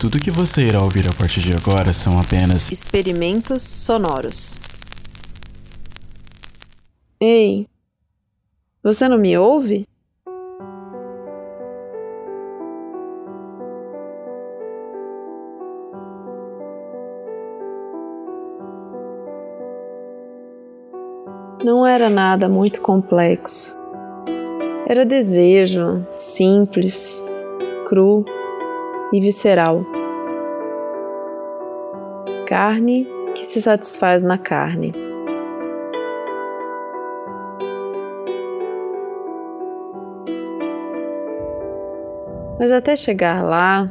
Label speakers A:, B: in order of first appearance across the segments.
A: Tudo que você irá ouvir a partir de agora são apenas
B: experimentos sonoros. Ei, você não me ouve? Não era nada muito complexo. Era desejo simples, cru e visceral. Carne que se satisfaz na carne. Mas até chegar lá,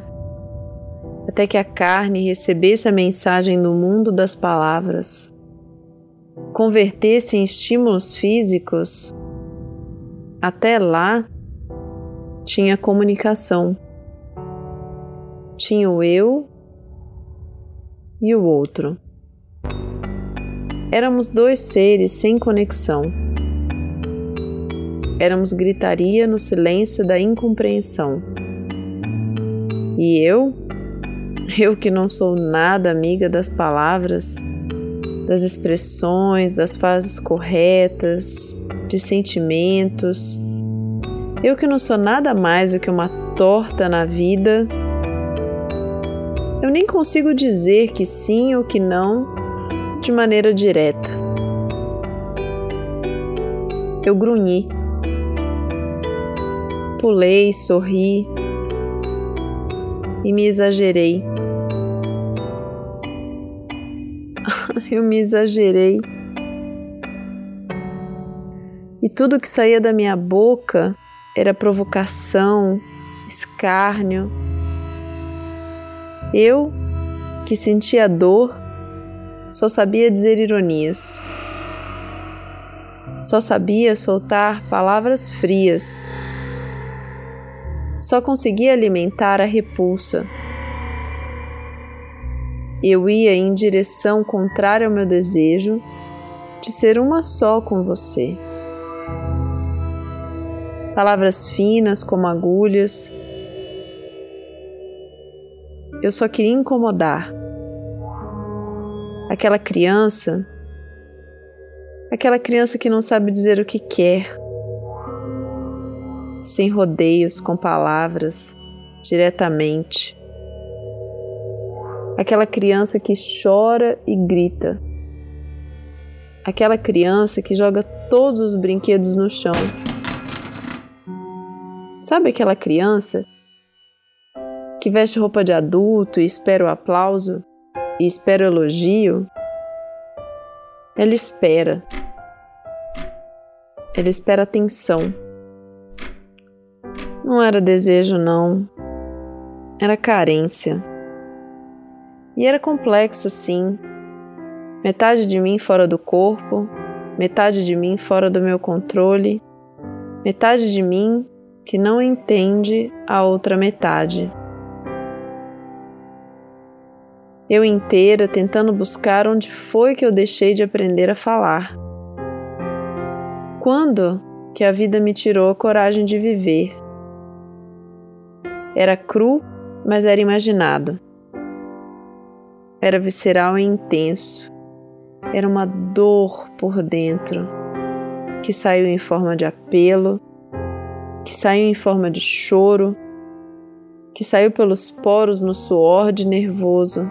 B: até que a carne recebesse a mensagem do mundo das palavras, convertesse em estímulos físicos, até lá tinha comunicação. Tinha o eu e o outro. Éramos dois seres sem conexão. Éramos gritaria no silêncio da incompreensão. E eu, eu que não sou nada amiga das palavras, das expressões, das fases corretas, de sentimentos, eu que não sou nada mais do que uma torta na vida, eu nem consigo dizer que sim ou que não de maneira direta. Eu grunhi, pulei, sorri, e me exagerei. Eu me exagerei. E tudo que saía da minha boca era provocação, escárnio. Eu, que sentia dor, só sabia dizer ironias. Só sabia soltar palavras frias só conseguia alimentar a repulsa. Eu ia em direção contrária ao meu desejo de ser uma só com você. Palavras finas como agulhas. Eu só queria incomodar. Aquela criança, aquela criança que não sabe dizer o que quer sem rodeios, com palavras, diretamente. Aquela criança que chora e grita. Aquela criança que joga todos os brinquedos no chão. Sabe aquela criança que veste roupa de adulto e espera o aplauso e espera o elogio? Ela espera. Ela espera atenção. Não era desejo, não. Era carência. E era complexo, sim. Metade de mim fora do corpo, metade de mim fora do meu controle, metade de mim que não entende a outra metade. Eu inteira tentando buscar onde foi que eu deixei de aprender a falar. Quando que a vida me tirou a coragem de viver? Era cru, mas era imaginado. Era visceral e intenso. Era uma dor por dentro, que saiu em forma de apelo, que saiu em forma de choro, que saiu pelos poros no suor de nervoso.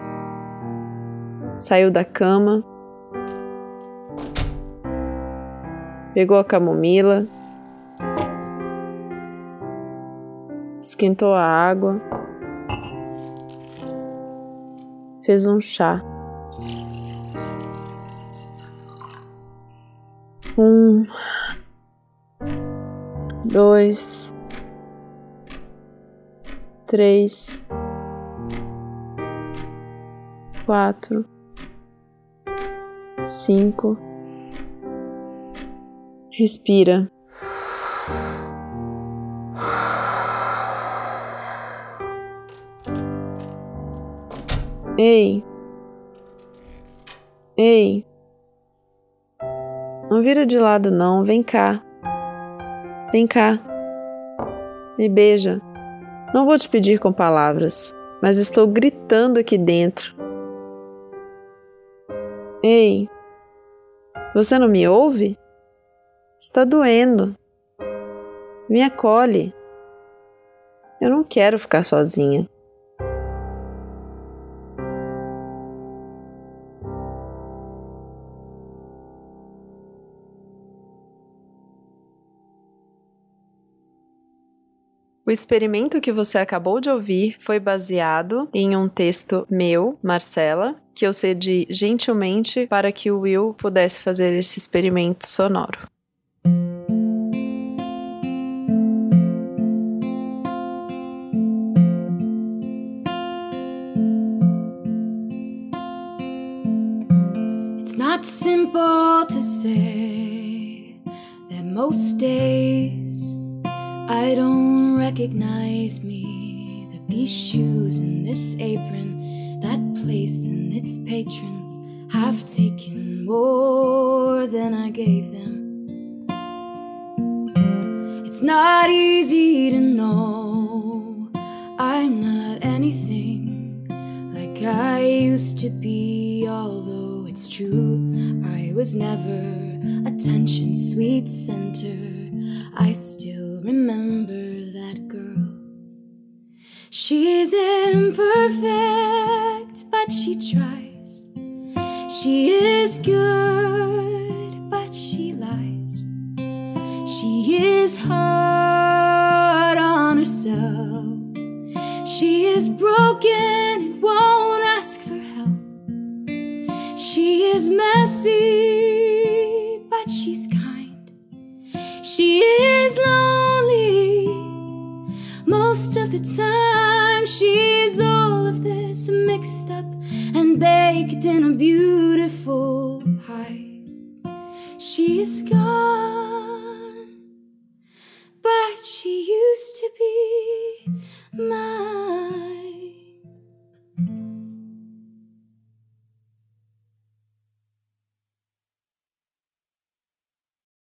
B: Saiu da cama, pegou a camomila esquentou a água, fez um chá. Um, dois, três, quatro, cinco. Respira. Ei! Ei! Não vira de lado, não. Vem cá. Vem cá. Me beija. Não vou te pedir com palavras. mas estou gritando aqui dentro. Ei, você não me ouve? Está doendo. Me acolhe. Eu não quero ficar sozinha. O experimento que você acabou de ouvir foi baseado em um texto meu, Marcela, que eu cedi gentilmente para que o Will pudesse fazer esse experimento sonoro.
C: It's not simple to say that most days I don't recognize me. That these shoes and this apron, that place and its patrons have taken more than I gave them. It's not easy to know I'm not anything like I used to be, although it's true I was never attention sweet center. I still remember that girl. She's imperfect, but she tries. She is good, but she lies. She is hard on herself. She is broken and won't ask for help. She is messy, time. She's all of this mixed up and baked in a beautiful pie. She is gone, but she used to be my.